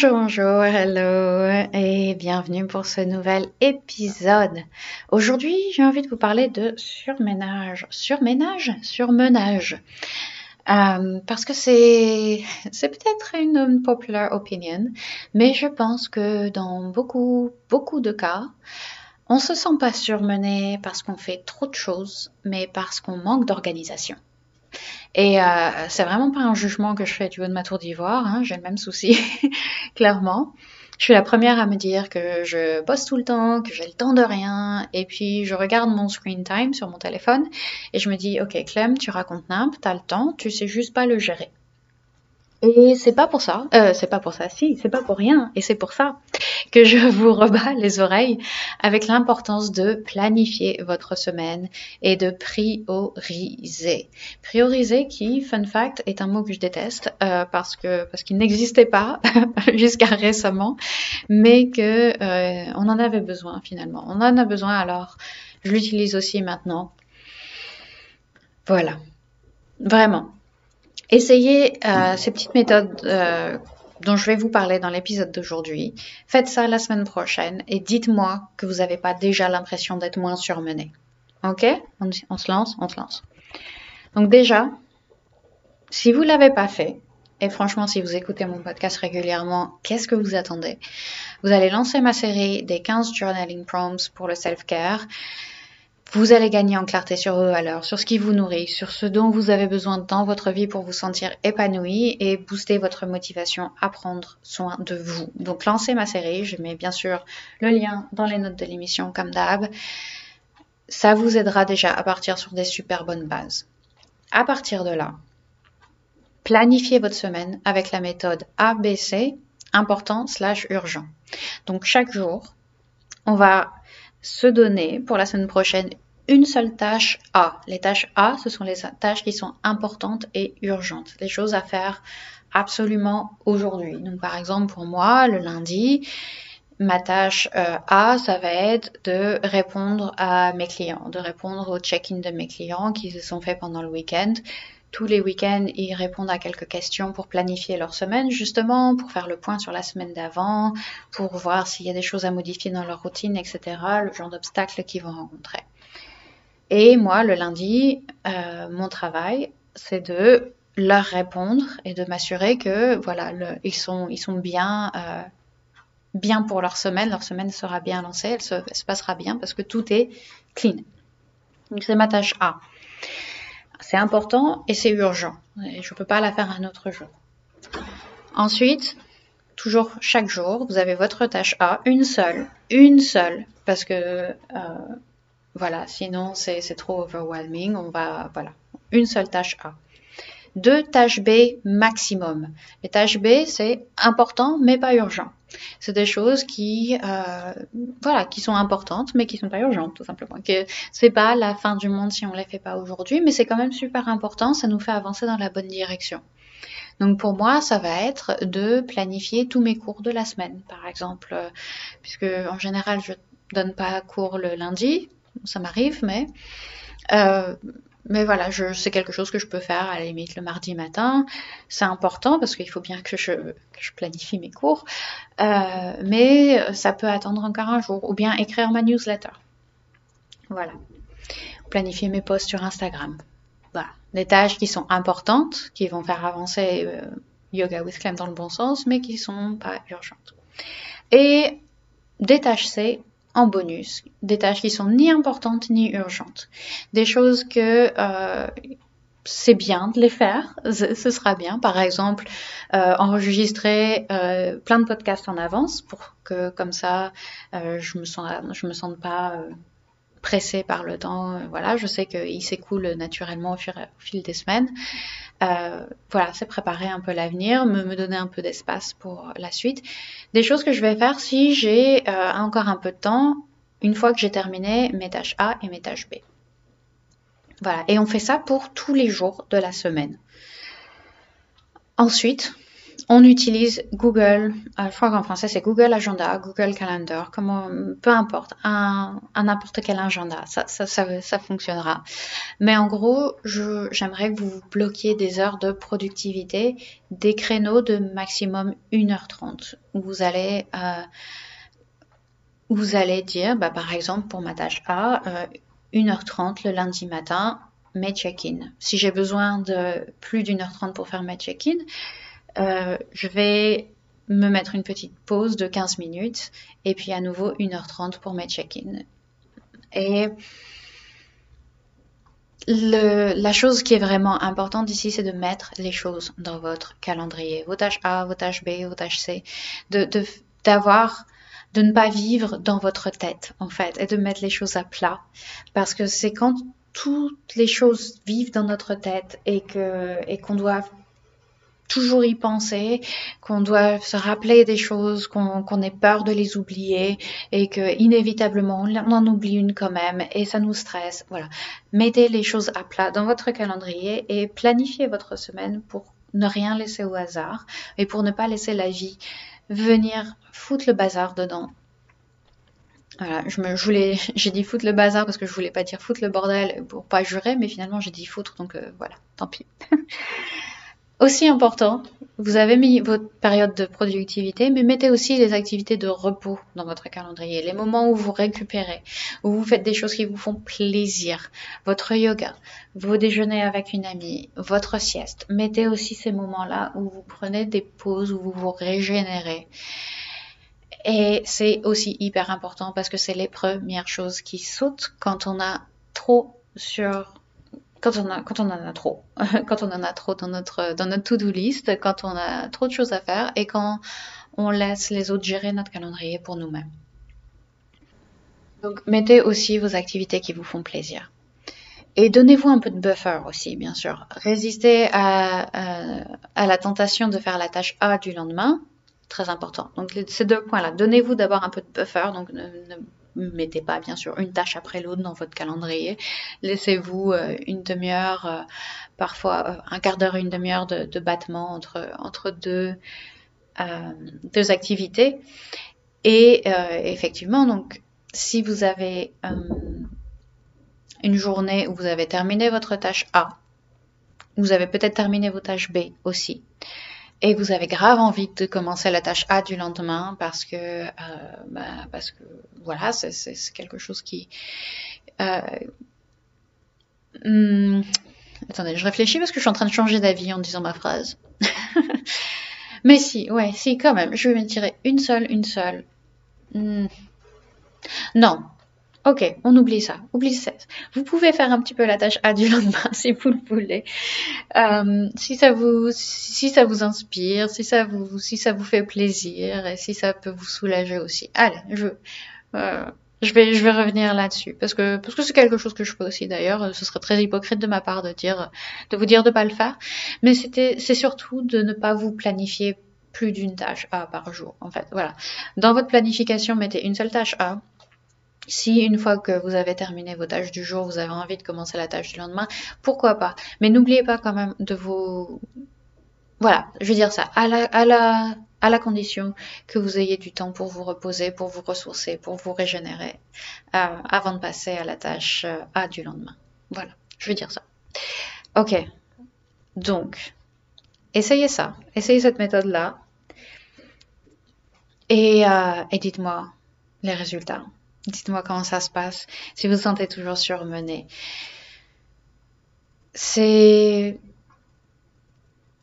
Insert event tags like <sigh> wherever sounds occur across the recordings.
Bonjour, bonjour, hello et bienvenue pour ce nouvel épisode. Aujourd'hui, j'ai envie de vous parler de surménage. Surménage Surmenage. Euh, parce que c'est, peut-être une popular opinion, mais je pense que dans beaucoup, beaucoup de cas, on se sent pas surmené parce qu'on fait trop de choses, mais parce qu'on manque d'organisation. Et euh, c'est vraiment pas un jugement que je fais du haut de ma tour d'ivoire, hein, j'ai le même souci, <laughs> clairement. Je suis la première à me dire que je bosse tout le temps, que j'ai le temps de rien, et puis je regarde mon screen time sur mon téléphone et je me dis, ok Clem, tu racontes n'importe, t'as le temps, tu sais juste pas le gérer. Et c'est pas pour ça, euh, c'est pas pour ça, si, c'est pas pour rien, et c'est pour ça que je <laughs> vous rebats les oreilles avec l'importance de planifier votre semaine et de prioriser. Prioriser qui, fun fact, est un mot que je déteste euh, parce que parce qu'il n'existait pas <laughs> jusqu'à récemment, mais que euh, on en avait besoin finalement. On en a besoin alors je l'utilise aussi maintenant. Voilà, vraiment. Essayez euh, ces petites méthodes euh, dont je vais vous parler dans l'épisode d'aujourd'hui. Faites ça la semaine prochaine et dites-moi que vous n'avez pas déjà l'impression d'être moins surmené. Ok? On, on, se lance, on se lance. Donc déjà, si vous ne l'avez pas fait, et franchement, si vous écoutez mon podcast régulièrement, qu'est-ce que vous attendez? Vous allez lancer ma série des 15 journaling prompts pour le self-care. Vous allez gagner en clarté sur vos valeurs, sur ce qui vous nourrit, sur ce dont vous avez besoin dans votre vie pour vous sentir épanoui et booster votre motivation à prendre soin de vous. Donc lancez ma série, je mets bien sûr le lien dans les notes de l'émission comme d'hab. Ça vous aidera déjà à partir sur des super bonnes bases. À partir de là, planifiez votre semaine avec la méthode ABC, important slash urgent. Donc chaque jour, on va se donner pour la semaine prochaine une seule tâche A. Les tâches A, ce sont les tâches qui sont importantes et urgentes, les choses à faire absolument aujourd'hui. Donc par exemple pour moi, le lundi, ma tâche euh, A, ça va être de répondre à mes clients, de répondre aux check-in de mes clients qui se sont faits pendant le week-end tous les week-ends, ils répondent à quelques questions pour planifier leur semaine, justement, pour faire le point sur la semaine d'avant, pour voir s'il y a des choses à modifier dans leur routine, etc., le genre d'obstacles qu'ils vont rencontrer. Et moi, le lundi, euh, mon travail, c'est de leur répondre et de m'assurer que, voilà, ils, sont, bien, euh, bien pour leur semaine, leur semaine sera bien lancée, elle se, elle se passera bien parce que tout est clean. Donc c'est ma tâche A. C'est important et c'est urgent. Je ne peux pas la faire un autre jour. Ensuite, toujours chaque jour, vous avez votre tâche A, une seule, une seule, parce que euh, voilà, sinon c'est trop overwhelming. On va, voilà, une seule tâche A deux tâches B maximum. Les tâches B, c'est important mais pas urgent. C'est des choses qui, euh, voilà, qui sont importantes mais qui sont pas urgentes tout simplement. Que c'est pas la fin du monde si on les fait pas aujourd'hui, mais c'est quand même super important. Ça nous fait avancer dans la bonne direction. Donc pour moi, ça va être de planifier tous mes cours de la semaine, par exemple, euh, puisque en général je donne pas cours le lundi, ça m'arrive, mais euh, mais voilà, c'est quelque chose que je peux faire à la limite le mardi matin. C'est important parce qu'il faut bien que je, planifie mes cours. Euh, mais ça peut attendre encore un jour. Ou bien écrire ma newsletter. Voilà. Planifier mes posts sur Instagram. Voilà. Des tâches qui sont importantes, qui vont faire avancer euh, Yoga with Clem dans le bon sens, mais qui sont pas urgentes. Et des tâches C, en bonus, des tâches qui sont ni importantes ni urgentes, des choses que euh, c'est bien de les faire, ce sera bien. Par exemple, euh, enregistrer euh, plein de podcasts en avance pour que comme ça, je me sens, je me sente pas pressée par le temps. voilà, je sais qu'il s'écoule naturellement au fil, des semaines. voilà, c'est préparer un peu l'avenir, me, me, donner un peu d'espace pour la suite. Des choses que je vais faire si j'ai encore un peu de temps une fois que j'ai terminé mes tâches A et mes tâches B. Voilà, et on fait ça pour tous les jours de la semaine. Ensuite, on utilise Google, euh, je crois qu'en français c'est Google Agenda, Google Calendar, comment, peu importe, un, n'importe quel agenda, ça, ça, ça, fonctionnera. Mais en gros, j'aimerais que vous bloquiez des heures de productivité, des créneaux de maximum 1h30, où vous allez, euh, vous allez dire, bah, par exemple pour ma tâche A, 1h30 le lundi matin, mes check-in. Si j'ai besoin de plus d'une heure trente pour faire mes check-in, euh, je vais me mettre une petite pause de 15 minutes et puis à nouveau 1h30 pour mes check-in. Et la chose qui est vraiment importante ici, c'est de mettre les choses dans votre calendrier, vos tâches A, vos tâches B, vos tâches C, de, ne pas vivre dans votre tête, en fait, et de mettre les choses à plat. Parce que c'est quand toutes les choses vivent dans notre tête et qu'on doit toujours y penser, qu'on doit se rappeler des choses, qu'on ait peur de les oublier et que inévitablement on en oublie une quand même et ça nous stresse. Voilà. Mettez les choses à plat dans votre calendrier et planifiez votre semaine pour ne rien laisser au hasard et pour ne pas laisser la vie venir foutre le bazar dedans. Voilà, je me, <laughs> j'ai dit foutre le bazar parce que je voulais pas dire foutre le bordel pour pas jurer, mais finalement j'ai dit foutre, donc euh, voilà, tant pis. <laughs> Aussi important, vous avez mis votre période de productivité, mais mettez aussi les activités de repos dans votre calendrier, les moments où vous récupérez, où vous faites des choses qui vous font plaisir, votre yoga, vos déjeuners avec une amie, votre sieste. Mettez aussi ces moments-là où vous prenez des pauses, où vous vous régénérez. Et c'est aussi hyper important parce que c'est les premières choses qui sautent quand on a trop sur quand on, en a trop, <laughs> quand on en a trop dans notre, dans notre to-do list, quand on a trop de choses à faire et quand on laisse les autres gérer notre calendrier pour nous-mêmes. Donc, mettez aussi vos activités qui vous font plaisir. Et donnez-vous un peu de buffer aussi, bien sûr. Résistez à, à, la tentation de faire la tâche A du lendemain. Très important. Donc, ces deux points-là. Donnez-vous d'abord un peu de buffer. Donc, ne mettez pas bien sûr une tâche après l'autre dans votre calendrier. Laissez-vous euh, une demi-heure, euh, parfois euh, un quart d'heure, une demi-heure de, battement entre, deux activités. Et effectivement, donc, si vous avez une journée où vous avez terminé votre tâche A, vous avez peut-être terminé vos tâches B aussi et vous avez grave envie de commencer la tâche A du lendemain parce que euh, bah, parce que voilà c'est quelque chose qui euh, hmm, attendez je réfléchis parce que je suis en train de changer d'avis en disant ma phrase. <laughs> Mais si ouais si quand même je vais me tirer une seule une seule. Hmm. non Ok, on oublie ça, oublie ça. Vous pouvez faire un petit peu la tâche A du lendemain <laughs> si vous le voulez. Euh, si ça vous, si ça vous inspire, si ça vous, si ça vous fait plaisir et si ça peut vous soulager aussi. Allez, je, euh, je vais, je vais revenir là-dessus parce que parce que c'est quelque chose que je fais aussi d'ailleurs. Ce serait très hypocrite de ma part de dire, de vous dire de pas le faire. Mais c'est surtout de ne pas vous planifier plus d'une tâche A par jour. En fait, voilà. Dans votre planification, mettez une seule tâche A si une fois que vous avez terminé vos tâches du jour, vous avez envie de commencer la tâche du lendemain, pourquoi pas? Mais n'oubliez pas quand même de vous... Voilà, je veux dire ça, à la, à la, à la condition que vous ayez du temps pour vous reposer, pour vous ressourcer, pour vous régénérer, euh, avant de passer à la tâche euh, A du lendemain. Voilà, je veux dire ça. Ok, donc, essayez ça, essayez cette méthode-là, et, euh, et dites-moi les résultats. Dites-moi comment ça se passe, si vous vous sentez toujours surmené. C'est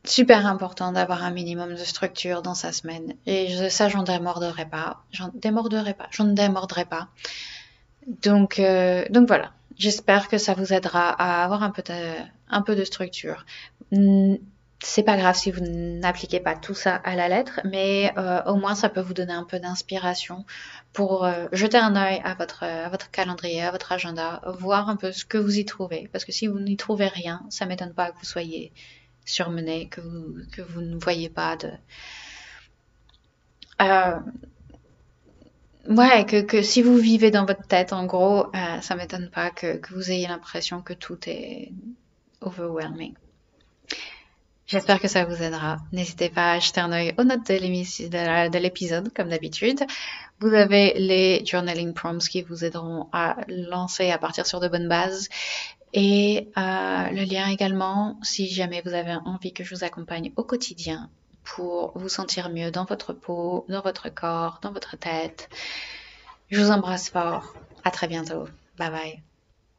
super important d'avoir un minimum de structure dans sa semaine. Et ça, j'en démordrai pas. J'en démorderai pas. J'en démordrai pas. Donc, euh, donc voilà. J'espère que ça vous aidera à avoir un peu un peu de structure c'est pas grave si vous n'appliquez pas tout ça à la lettre, mais euh, au moins ça peut vous donner un peu d'inspiration pour euh, jeter un œil à votre, à votre calendrier, à votre agenda, voir un peu ce que vous y trouvez. Parce que si vous n'y trouvez rien, ça m'étonne pas que vous soyez surmené, que vous, que vous ne voyez pas de... Euh, ouais, que, que, si vous vivez dans votre tête, en gros, ça m'étonne pas que, que vous ayez l'impression que tout est overwhelming. J'espère que ça vous aidera. N'hésitez pas à jeter un œil aux notes de l'épisode, comme d'habitude. Vous avez les journaling prompts qui vous aideront à lancer, à partir sur de bonnes bases. Et euh, le lien également, si jamais vous avez envie que je vous accompagne au quotidien pour vous sentir mieux dans votre peau, dans votre corps, dans votre tête. Je vous embrasse fort. À très bientôt. Bye bye.